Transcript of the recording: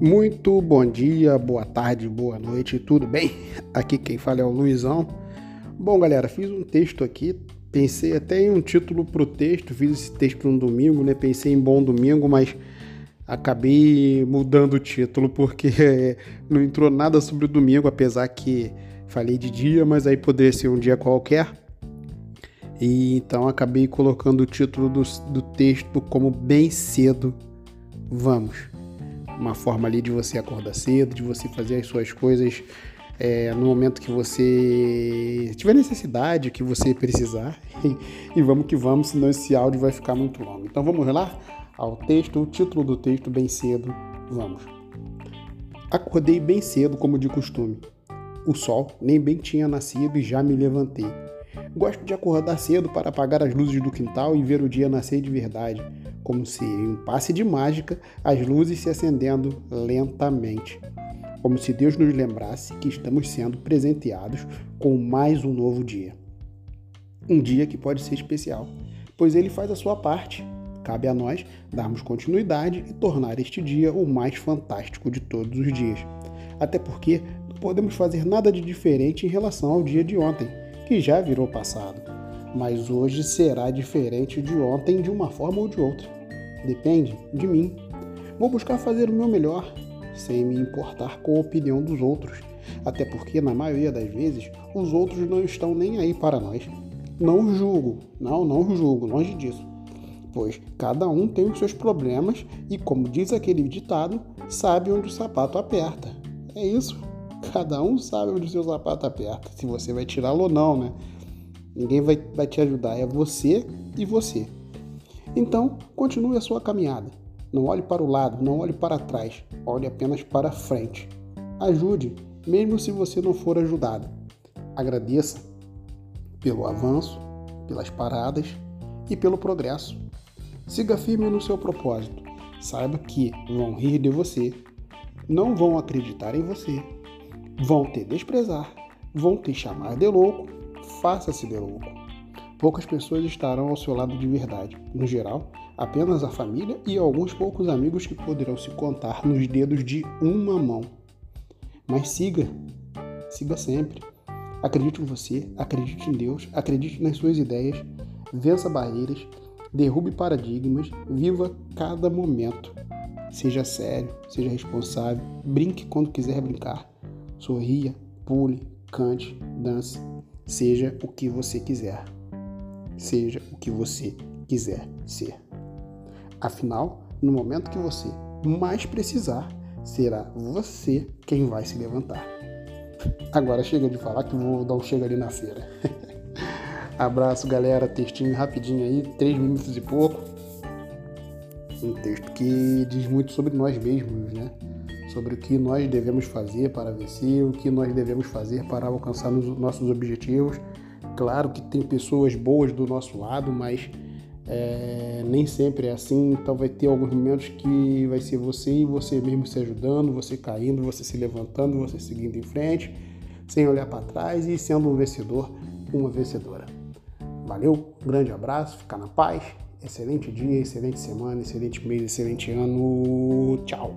Muito bom dia, boa tarde, boa noite, tudo bem? Aqui quem fala é o Luizão. Bom, galera, fiz um texto aqui, pensei até em um título para o texto, fiz esse texto no domingo, né? Pensei em Bom Domingo, mas acabei mudando o título porque não entrou nada sobre o domingo, apesar que falei de dia, mas aí poderia ser um dia qualquer. E então acabei colocando o título do, do texto como Bem Cedo Vamos uma forma ali de você acordar cedo, de você fazer as suas coisas é, no momento que você tiver necessidade, que você precisar. E, vamos que vamos, senão esse áudio vai ficar muito longo. Então vamos lá ao texto, o título do texto, bem cedo. Vamos. Acordei bem cedo, como de costume. O sol nem bem tinha nascido e já me levantei. Gosto de acordar cedo para apagar as luzes do quintal e ver o dia nascer de verdade como se em um passe de mágica as luzes se acendendo lentamente, como se Deus nos lembrasse que estamos sendo presenteados com mais um novo dia. Um dia que pode ser especial, pois ele faz a sua parte. Cabe a nós darmos continuidade e tornar este dia o mais fantástico de todos os dias. Até porque não podemos fazer nada de diferente em relação ao dia de ontem, que já virou passado. Mas hoje será diferente de ontem de uma forma ou de outra. Depende de mim. Vou buscar fazer o meu melhor, sem me importar com a opinião dos outros, até porque na maioria das vezes os outros não estão nem aí para nós. Não julgo, não, não julgo, longe disso. Pois cada um tem os seus problemas e, como diz aquele ditado, sabe onde o sapato aperta. É isso. Cada um sabe onde o seu sapato aperta, se você vai tirá-lo ou não, né? Ninguém vai, vai te ajudar, é você e você. Então, continue a sua caminhada. Não olhe para o lado, não olhe para trás, olhe apenas para frente. Ajude, mesmo se você não for ajudado. Agradeça pelo avanço, pelas paradas e pelo progresso. Siga firme no seu propósito. Saiba que vão rir de você, não vão acreditar em você, vão te desprezar, vão te chamar de louco. Faça-se de louco poucas pessoas estarão ao seu lado de verdade. No geral, apenas a família e alguns poucos amigos que poderão se contar nos dedos de uma mão. Mas siga, siga sempre. Acredite em você, acredite em Deus, acredite nas suas ideias, vença barreiras, derrube paradigmas, viva cada momento. Seja sério, seja responsável, brinque quando quiser brincar, sorria, pule, cante, dance, seja o que você quiser seja o que você quiser ser. Afinal, no momento que você mais precisar, será você quem vai se levantar. Agora chega de falar que vou dar um chega ali na feira. Abraço, galera. Textinho rapidinho aí, três minutos e pouco. Um texto que diz muito sobre nós mesmos, né? Sobre o que nós devemos fazer para vencer, o que nós devemos fazer para alcançar nossos objetivos Claro que tem pessoas boas do nosso lado, mas é, nem sempre é assim. Então vai ter alguns momentos que vai ser você e você mesmo se ajudando, você caindo, você se levantando, você seguindo em frente, sem olhar para trás e sendo um vencedor, uma vencedora. Valeu, um grande abraço, fica na paz, excelente dia, excelente semana, excelente mês, excelente ano. Tchau!